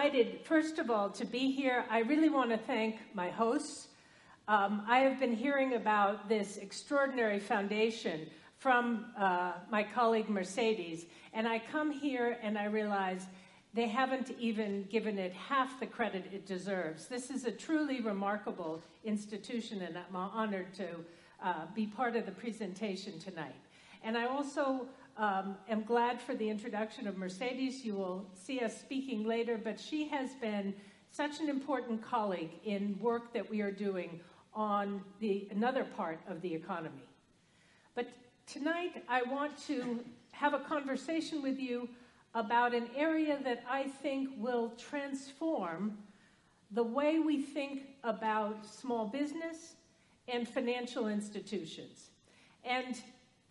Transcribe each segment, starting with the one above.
delighted, first of all, to be here. I really want to thank my hosts. Um, I have been hearing about this extraordinary foundation from uh, my colleague Mercedes, and I come here and I realize they haven't even given it half the credit it deserves. This is a truly remarkable institution, and I'm honored to uh, be part of the presentation tonight. And I also um, am glad for the introduction of Mercedes. You will see us speaking later, but she has been such an important colleague in work that we are doing on the, another part of the economy. But tonight, I want to have a conversation with you about an area that I think will transform the way we think about small business and financial institutions. And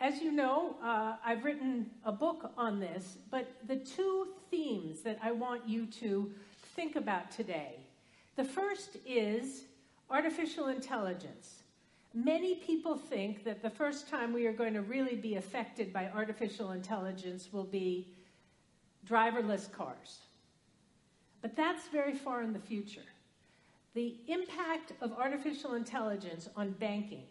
as you know, uh, I've written a book on this, but the two themes that I want you to think about today the first is artificial intelligence. Many people think that the first time we are going to really be affected by artificial intelligence will be driverless cars. But that's very far in the future. The impact of artificial intelligence on banking,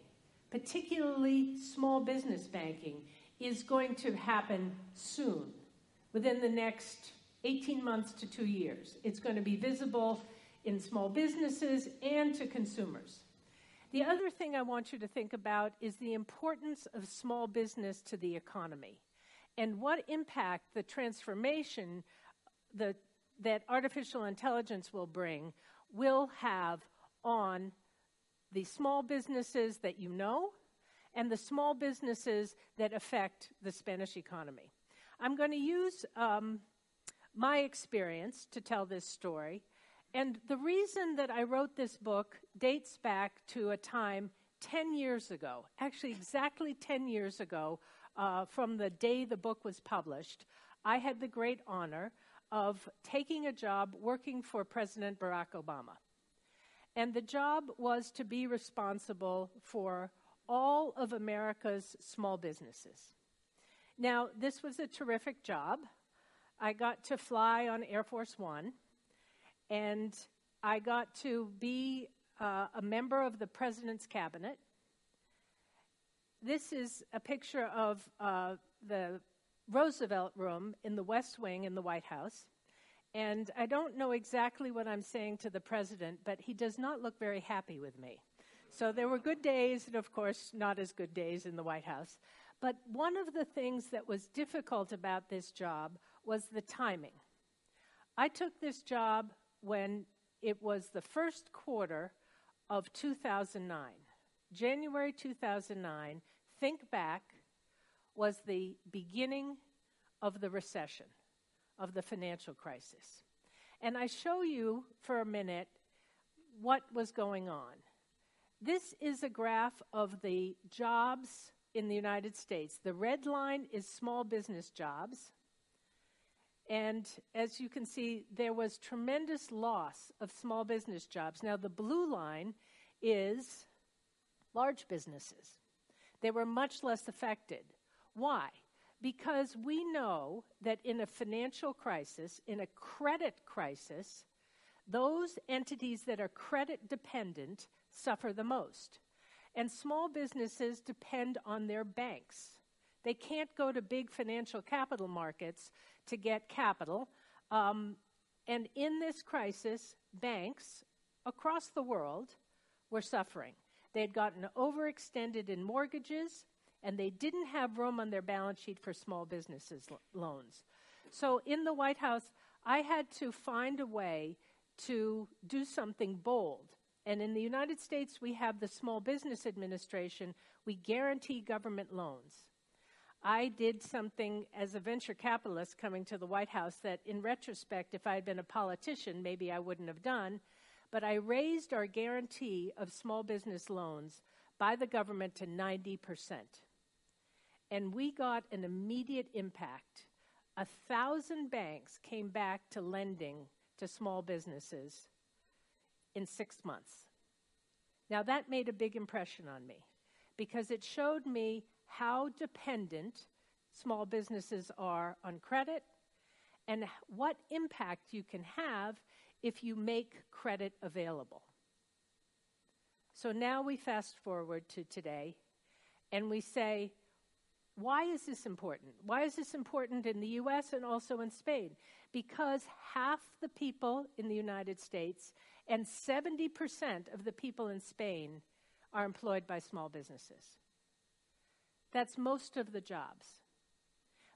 particularly small business banking, is going to happen soon, within the next 18 months to two years. It's going to be visible in small businesses and to consumers. The other thing I want you to think about is the importance of small business to the economy and what impact the transformation the, that artificial intelligence will bring will have on the small businesses that you know and the small businesses that affect the Spanish economy. I'm going to use um, my experience to tell this story. And the reason that I wrote this book dates back to a time 10 years ago, actually, exactly 10 years ago, uh, from the day the book was published, I had the great honor of taking a job working for President Barack Obama. And the job was to be responsible for all of America's small businesses. Now, this was a terrific job. I got to fly on Air Force One, and I got to be uh, a member of the president's cabinet this is a picture of uh, the Roosevelt room in the West Wing in the White House. And I don't know exactly what I'm saying to the president, but he does not look very happy with me. So there were good days, and of course, not as good days in the White House. But one of the things that was difficult about this job was the timing. I took this job when it was the first quarter of 2009. January 2009, think back, was the beginning of the recession, of the financial crisis. And I show you for a minute what was going on. This is a graph of the jobs in the United States. The red line is small business jobs. And as you can see, there was tremendous loss of small business jobs. Now, the blue line is large businesses. They were much less affected. Why? Because we know that in a financial crisis, in a credit crisis, those entities that are credit dependent suffer the most. And small businesses depend on their banks. They can't go to big financial capital markets to get capital. Um, and in this crisis, banks across the world were suffering. They had gotten overextended in mortgages, and they didn't have room on their balance sheet for small businesses lo- loans. So in the White House, I had to find a way to do something bold. And in the United States, we have the Small Business Administration. We guarantee government loans. I did something as a venture capitalist coming to the White House that, in retrospect, if I had been a politician, maybe I wouldn't have done but I raised our guarantee of small business loans by the government to 90%. And we got an immediate impact. A thousand banks came back to lending to small businesses in six months. Now, that made a big impression on me because it showed me how dependent small businesses are on credit and what impact you can have if you make credit available. So now we fast forward to today and we say, why is this important? Why is this important in the US and also in Spain? Because half the people in the United States and 70% of the people in Spain are employed by small businesses. That's most of the jobs.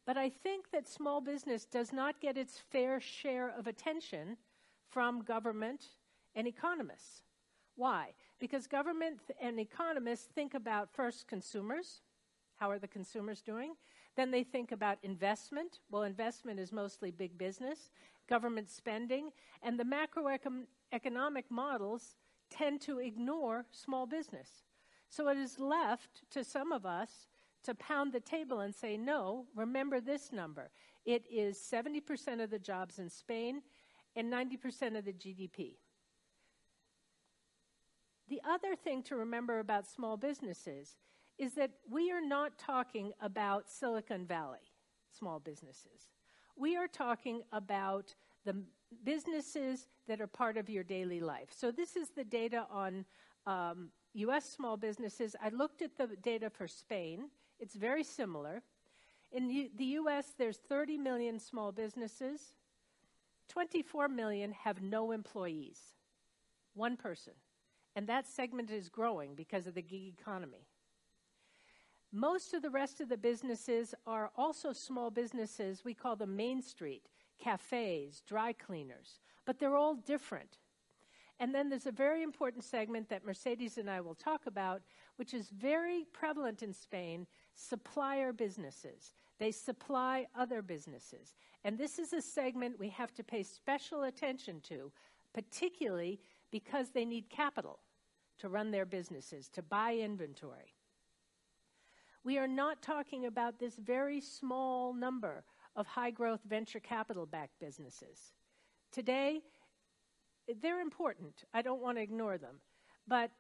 But I think that small business does not get its fair share of attention from government and economists. Why? Because government and economists think about first consumers. How are the consumers doing? Then they think about investment. Well, investment is mostly big business, government spending, and the macroeconomic models tend to ignore small business. So it is left to some of us to pound the table and say, no, remember this number. It is 70% of the jobs in Spain and 90% of the GDP. The other thing to remember about small businesses is that we are not talking about Silicon Valley small businesses. We are talking about the businesses that are part of your daily life. So, this is the data on um, US small businesses. I looked at the data for Spain, it's very similar. In the US, there's 30 million small businesses, 24 million have no employees, one person. And that segment is growing because of the gig economy. Most of the rest of the businesses are also small businesses. We call them Main Street, cafes, dry cleaners, but they're all different. And then there's a very important segment that Mercedes and I will talk about, which is very prevalent in Spain supplier businesses. They supply other businesses. And this is a segment we have to pay special attention to, particularly because they need capital to run their businesses, to buy inventory. We are not talking about this very small number of high growth venture capital backed businesses. Today, they're important. I don't want to ignore them. But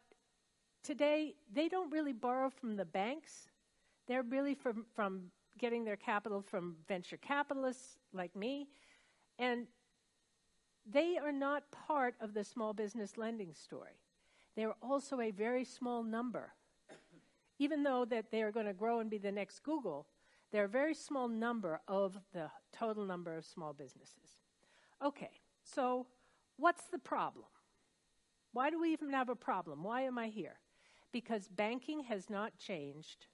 today, they don't really borrow from the banks. They're really from, from getting their capital from venture capitalists like me. And they are not part of the small business lending story. They're also a very small number. Even though that they are going to grow and be the next Google, they're a very small number of the total number of small businesses. Okay, so what's the problem? Why do we even have a problem? Why am I here? Because banking has not changed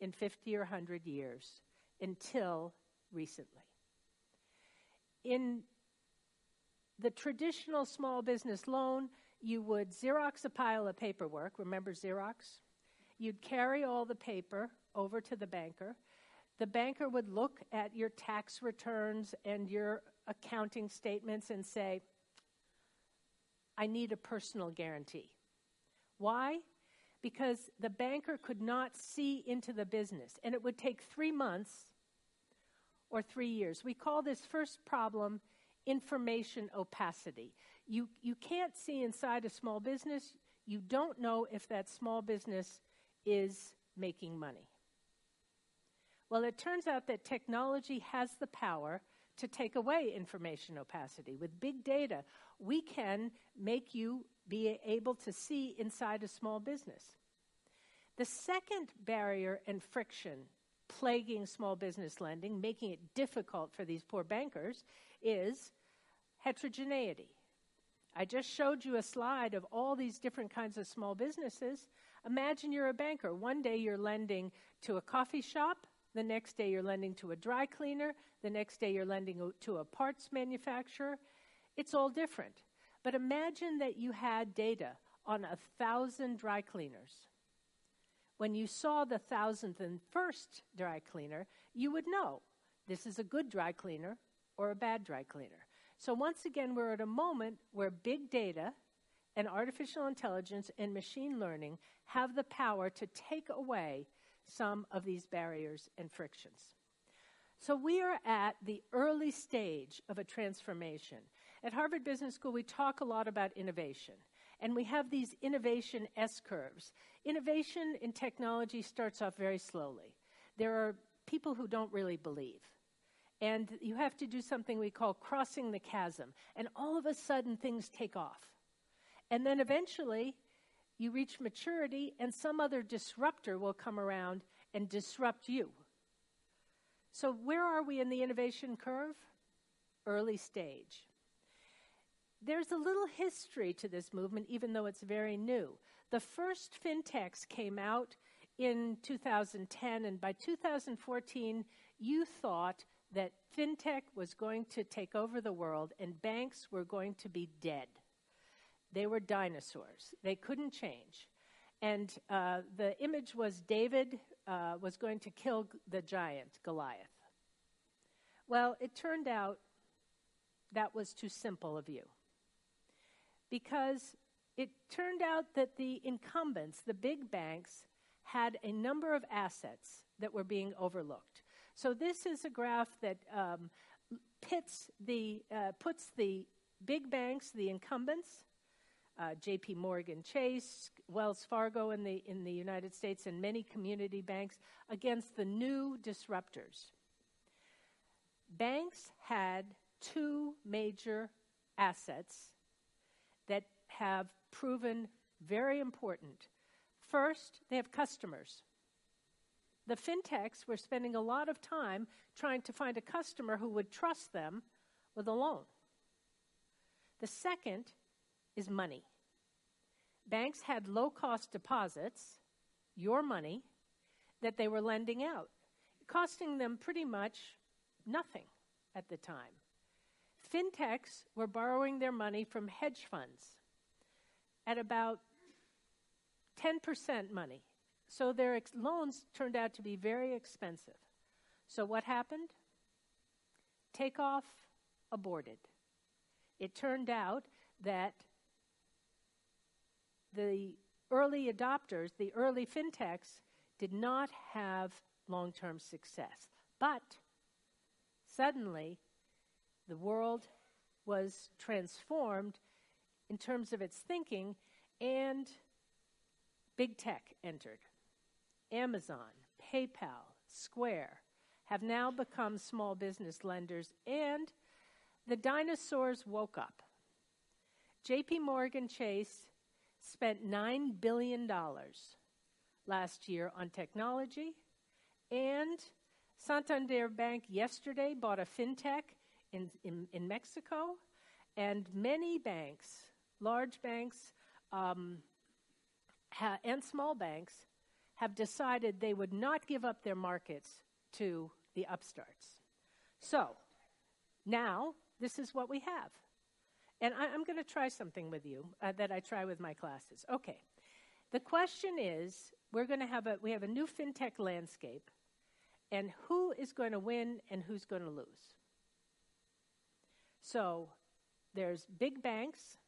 in 50 or 100 years until recently. In the traditional small business loan, you would Xerox a pile of paperwork. Remember Xerox? You'd carry all the paper over to the banker. The banker would look at your tax returns and your accounting statements and say, I need a personal guarantee. Why? Because the banker could not see into the business, and it would take three months or three years. We call this first problem information opacity. You, you can't see inside a small business. You don't know if that small business is making money. Well, it turns out that technology has the power to take away information opacity. With big data, we can make you be able to see inside a small business. The second barrier and friction plaguing small business lending, making it difficult for these poor bankers, is heterogeneity. I just showed you a slide of all these different kinds of small businesses. Imagine you're a banker. One day you're lending to a coffee shop, the next day you're lending to a dry cleaner, the next day you're lending to a parts manufacturer. It's all different. But imagine that you had data on a thousand dry cleaners. When you saw the thousandth and first dry cleaner, you would know this is a good dry cleaner or a bad dry cleaner. So, once again, we're at a moment where big data and artificial intelligence and machine learning have the power to take away some of these barriers and frictions. So, we are at the early stage of a transformation. At Harvard Business School, we talk a lot about innovation, and we have these innovation S curves. Innovation in technology starts off very slowly. There are people who don't really believe. And you have to do something we call crossing the chasm. And all of a sudden, things take off. And then eventually, you reach maturity, and some other disruptor will come around and disrupt you. So, where are we in the innovation curve? Early stage. There's a little history to this movement, even though it's very new. The first fintechs came out in 2010, and by 2014, you thought that fintech was going to take over the world and banks were going to be dead. They were dinosaurs, they couldn't change. And uh, the image was David uh, was going to kill the giant, Goliath. Well, it turned out that was too simple of you. Because it turned out that the incumbents, the big banks, had a number of assets that were being overlooked. So this is a graph that um, pits the, uh, puts the big banks, the incumbents, uh, J.P. Morgan Chase, Wells Fargo in the in the United States, and many community banks against the new disruptors. Banks had two major assets that have proven very important First, they have customers. The fintechs were spending a lot of time trying to find a customer who would trust them with a loan. The second is money. Banks had low cost deposits, your money, that they were lending out, costing them pretty much nothing at the time. Fintechs were borrowing their money from hedge funds at about 10% money. So their ex- loans turned out to be very expensive. So what happened? Takeoff aborted. It turned out that the early adopters, the early fintechs, did not have long term success. But suddenly, the world was transformed in terms of its thinking, and Big tech entered. Amazon, PayPal, Square have now become small business lenders, and the dinosaurs woke up. JP Morgan Chase spent $9 billion last year on technology, and Santander Bank yesterday bought a fintech in, in, in Mexico, and many banks, large banks, um, ha- and small banks have decided they would not give up their markets to the upstarts. So now this is what we have. And I, am going to try something with you uh, that I try with my classes. Okay. The question is we're going to have a, we have a new fintech landscape, and who is going to win and who's going to lose? So there's big banks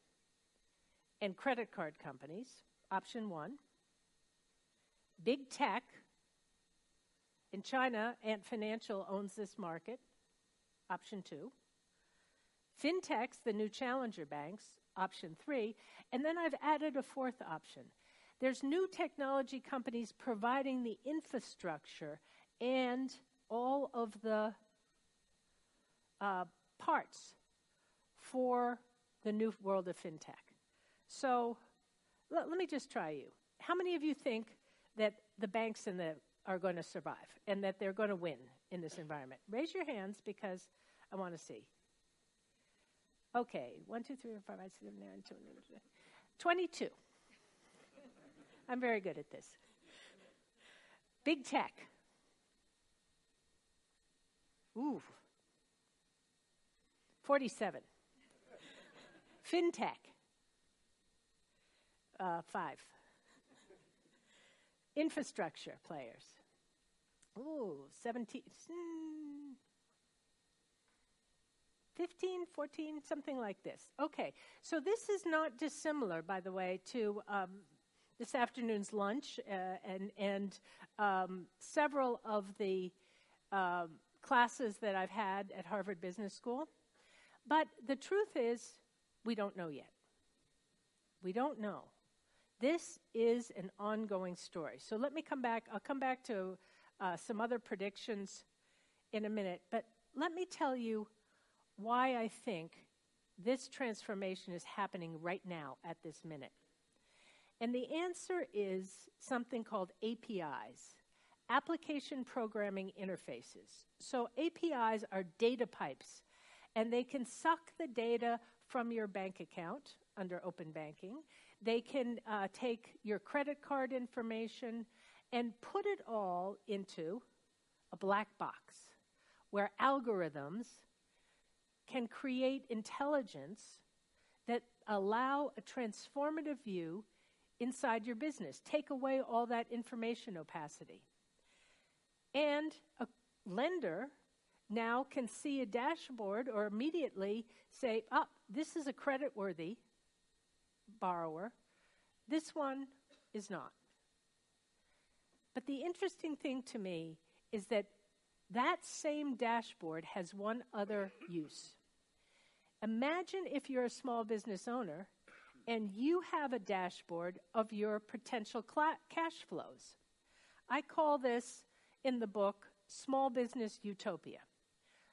and credit card companies option one. Big tech in China, Ant Financial owns this market, option two. Fintechs, the new challenger banks, option three. And then I've added a fourth option. There's new technology companies providing the infrastructure and all of the uh, parts for the new world of fintech. So let, let me just try you. How many of you think that the banks and the are going to survive and that they're going to win in this environment? Raise your hands because I want to see. Okay, one, two, three, four, five, six, seven, nine, two, 22. I'm very good at this. Big tech. Ooh. 47. FinTech uh, five. Infrastructure players. Ooh, 17. Hmm, 15, 14, something like this. Okay, so this is not dissimilar, by the way, to um, this afternoon's lunch uh, and, and um, several of the um, classes that I've had at Harvard Business School. But the truth is, we don't know yet. We don't know. This is an ongoing story. So let me come back. I'll come back to uh, some other predictions in a minute. But let me tell you why I think this transformation is happening right now at this minute. And the answer is something called APIs, Application Programming Interfaces. So APIs are data pipes, and they can suck the data from your bank account under open banking. They can uh, take your credit card information and put it all into a black box where algorithms can create intelligence that allow a transformative view inside your business. Take away all that information opacity. And a lender now can see a dashboard or immediately say, oh, this is a credit worthy borrower. This one is not. But the interesting thing to me is that that same dashboard has one other use. Imagine if you're a small business owner and you have a dashboard of your potential cl- cash flows. I call this in the book Small Business Utopia.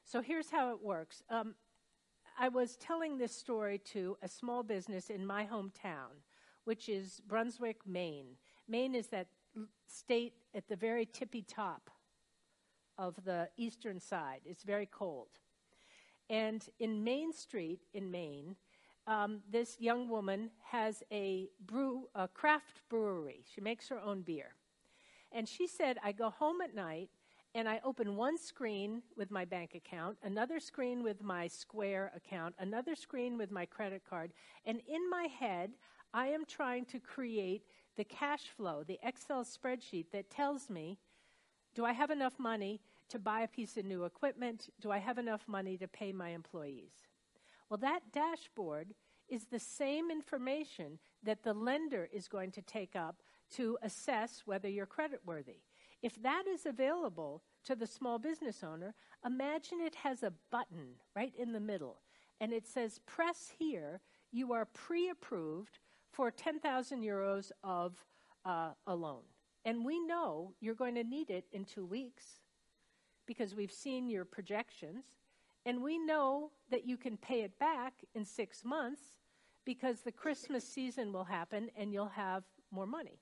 So here's how it works. Um, I was telling this story to a small business in my hometown, which is Brunswick, Maine. Maine is that state at the very tippy top of the eastern side. It's very cold. And in Main Street in Maine, um, this young woman has a brew, a craft brewery. She makes her own beer. And she said, I go home at night and I open one screen with my bank account, another screen with my Square account, another screen with my credit card, and in my head, I am trying to create the cash flow, the Excel spreadsheet that tells me do I have enough money to buy a piece of new equipment? Do I have enough money to pay my employees? Well, that dashboard is the same information that the lender is going to take up to assess whether you're creditworthy. If that is available to the small business owner, imagine it has a button right in the middle and it says, Press here, you are pre approved for 10,000 euros of uh, a loan. And we know you're going to need it in two weeks because we've seen your projections. And we know that you can pay it back in six months because the Christmas season will happen and you'll have more money.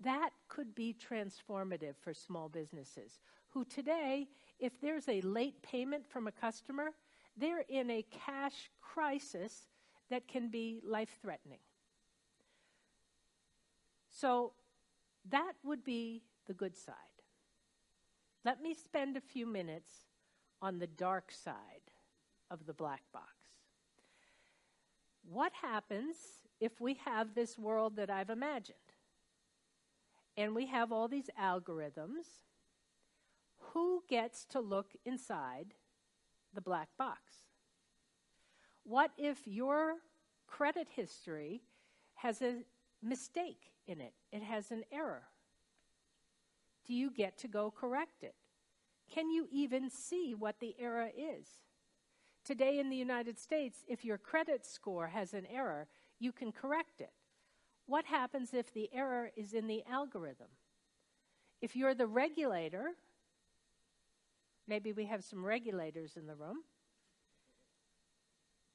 That could be transformative for small businesses who today, if there's a late payment from a customer, they're in a cash crisis that can be life threatening. So that would be the good side. Let me spend a few minutes on the dark side of the black box. What happens if we have this world that I've imagined? and we have all these algorithms. Who gets to look inside the black box? What if your credit history has a mistake in it? It has an error. Do you get to go correct it? Can you even see what the error is? Today in the United States, if your credit score has an error, you can correct it. What happens if the error is in the algorithm? If you're the regulator, maybe we have some regulators in the room,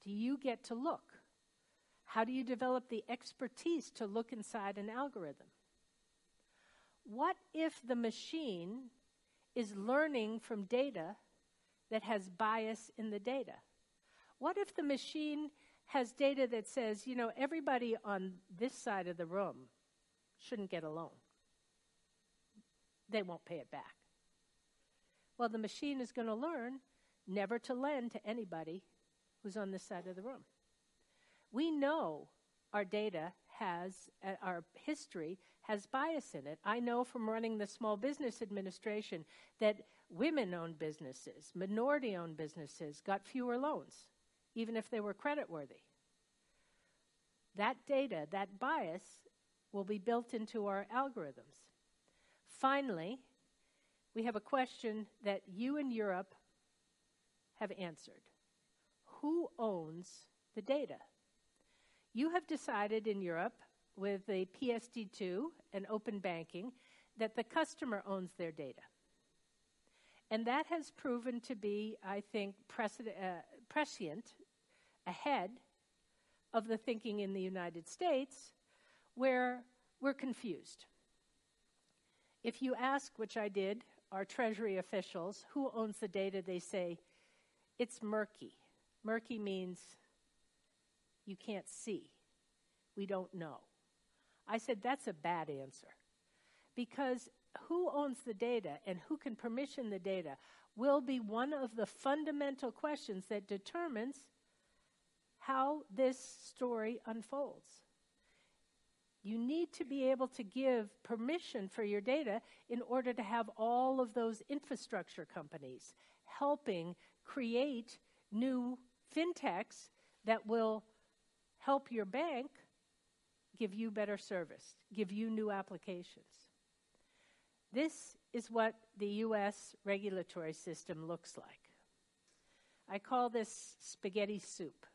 do you get to look? How do you develop the expertise to look inside an algorithm? What if the machine is learning from data that has bias in the data? What if the machine has data that says, you know, everybody on this side of the room shouldn't get a loan. They won't pay it back. Well, the machine is going to learn never to lend to anybody who's on this side of the room. We know our data has, uh, our history has bias in it. I know from running the Small Business Administration that women owned businesses, minority owned businesses got fewer loans even if they were creditworthy. That data, that bias, will be built into our algorithms. Finally, we have a question that you in Europe have answered Who owns the data? You have decided in Europe with the PSD2 and open banking that the customer owns their data. And that has proven to be, I think, precedent, uh, prescient ahead of the thinking in the United States, where we're confused. If you ask, which I did, our Treasury officials, who owns the data, they say it's murky. Murky means you can't see. We don't know. I said that's a bad answer because who owns the data and who can permission the data will be one of the fundamental questions that determines how this story unfolds. You need to be able to give permission for your data in order to have all of those infrastructure companies helping create new fintechs that will help your bank give you better service, give you new applications. This is what the US regulatory system looks like. I call this spaghetti soup.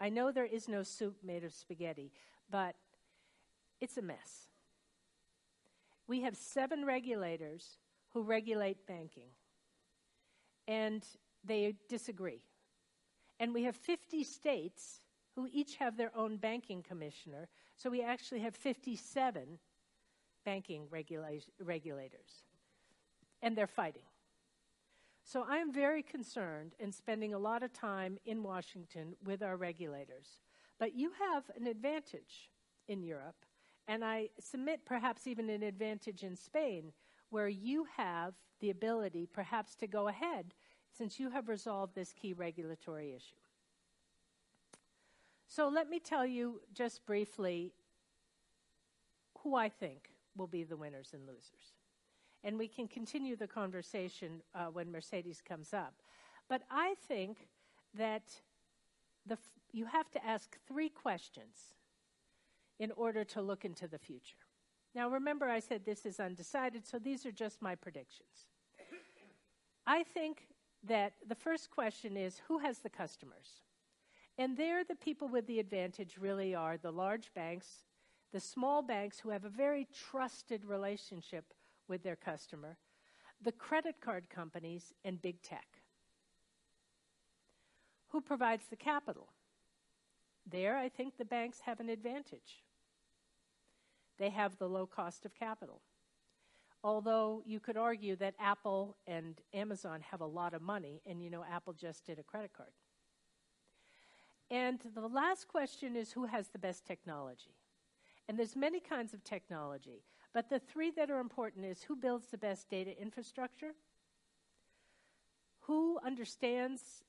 I know there is no soup made of spaghetti, but it's a mess. We have seven regulators who regulate banking, and they disagree. And we have 50 states who each have their own banking commissioner, so we actually have 57 banking regula- regulators. And they're fighting. So I'm very concerned and spending a lot of time in Washington with our regulators. But you have an advantage in Europe, and I submit perhaps even an advantage in Spain, where you have the ability perhaps to go ahead since you have resolved this key regulatory issue. So let me tell you just briefly who I think will be the winners and losers and we can continue the conversation uh, when Mercedes comes up. But I think that the, you have to ask three questions in order to look into the future. Now, remember, I said this is undecided, so these are just my predictions. I think that the first question is who has the customers? And there, the people with the advantage really are the large banks, the small banks who have a very trusted relationship with their customer, the credit card companies, and big tech. Who provides the capital? There, I think the banks have an advantage. They have the low cost of capital. Although you could argue that Apple and Amazon have a lot of money, and you know, Apple just did a credit card. And the last question is who has the best technology? And there's many kinds of technology, but the three that are important is who builds the best data infrastructure? Who understands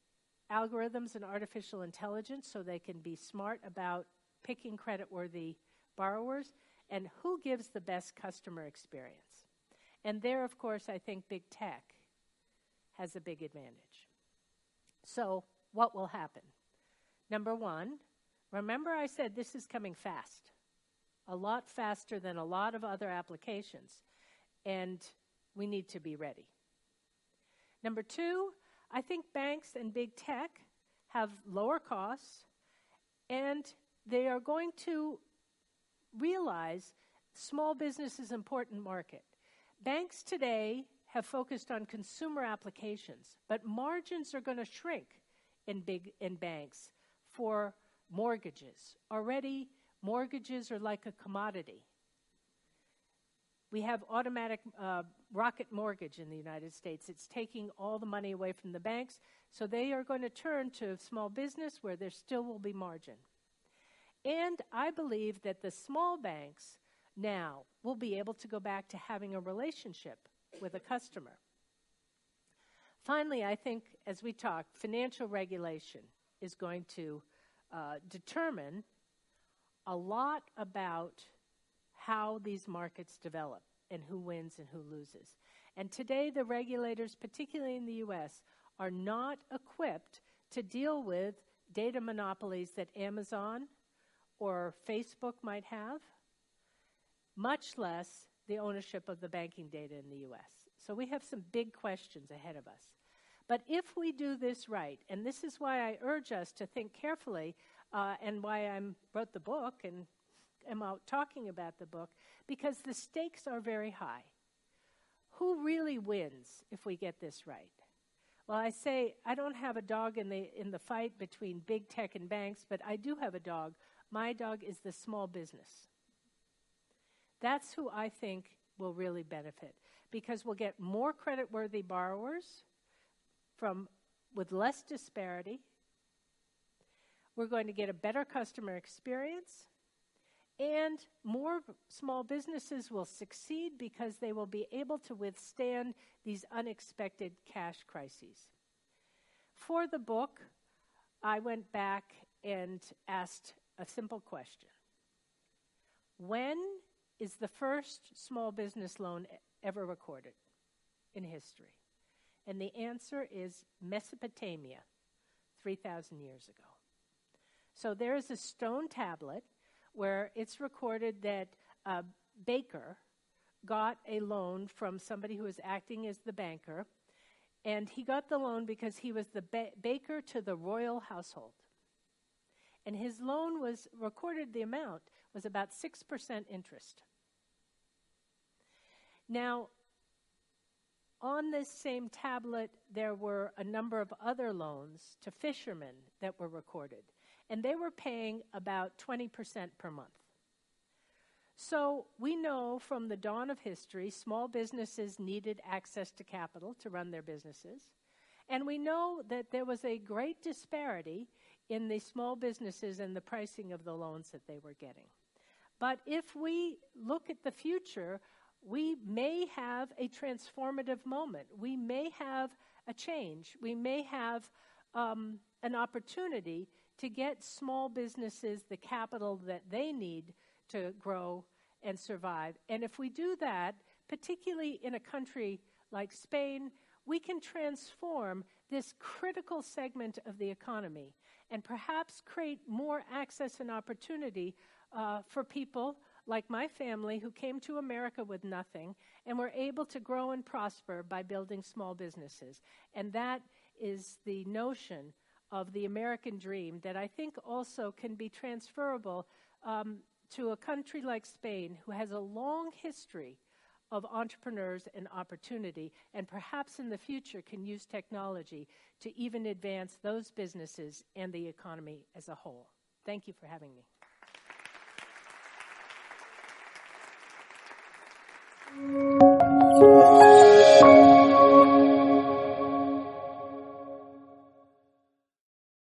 algorithms and artificial intelligence so they can be smart about picking creditworthy borrowers? And who gives the best customer experience? And there, of course, I think big tech has a big advantage. So, what will happen? Number one, remember I said this is coming fast a lot faster than a lot of other applications, and we need to be ready. Number two, I think banks and big tech have lower costs, and they are going to realize small business is an important market. Banks today have focused on consumer applications, but margins are going to shrink in big in banks for mortgages. Already Mortgages are like a commodity. We have automatic uh, rocket mortgage in the United States. It's taking all the money away from the banks, so they are going to turn to small business where there still will be margin. And I believe that the small banks now will be able to go back to having a relationship with a customer. Finally, I think as we talk, financial regulation is going to uh, determine a lot about how these markets develop and who wins and who loses. And today, the regulators, particularly in the US, are not equipped to deal with data monopolies that Amazon or Facebook might have, much less the ownership of the banking data in the US. So we have some big questions ahead of us. But if we do this right, and this is why I urge us to think carefully uh, and why I wrote the book and am out talking about the book, because the stakes are very high. who really wins if we get this right? Well, I say I don't have a dog in the in the fight between big tech and banks, but I do have a dog. My dog is the small business. That's who I think will really benefit because we'll get more credit-worthy borrowers from with less disparity. We're going to get a better customer experience and more small businesses will succeed because they will be able to withstand these unexpected cash crises. For the book, I went back and asked a simple question When is the first small business loan ever recorded in history? And the answer is Mesopotamia, 3,000 years ago. So there is a stone tablet where it's recorded that a baker got a loan from somebody who was acting as the banker, and he got the loan because he was the ba- baker to the royal household. And his loan was recorded, the amount was about 6% interest. Now, on this same tablet, there were a number of other loans to fishermen that were recorded and they were paying about 20% per month. So we know from the dawn of history, small businesses needed access to capital to run their businesses. And we know that there was a great disparity in the small businesses and the pricing of the loans that they were getting. But if we look at the future, we may have a transformative moment. We may have a change. We may have um, an opportunity to get small businesses the capital that they need to grow and survive. And if we do that, particularly in a country like Spain, we can transform this critical segment of the economy and perhaps create more access and opportunity uh, for people like my family who came to America with nothing and were able to grow and prosper by building small businesses. And that is the notion of the American dream that I think also can be transferable um, to a country like Spain, who has a long history of entrepreneurs and opportunity, and perhaps in the future can use technology to even advance those businesses and the economy as a whole. Thank you for having me. Thank you.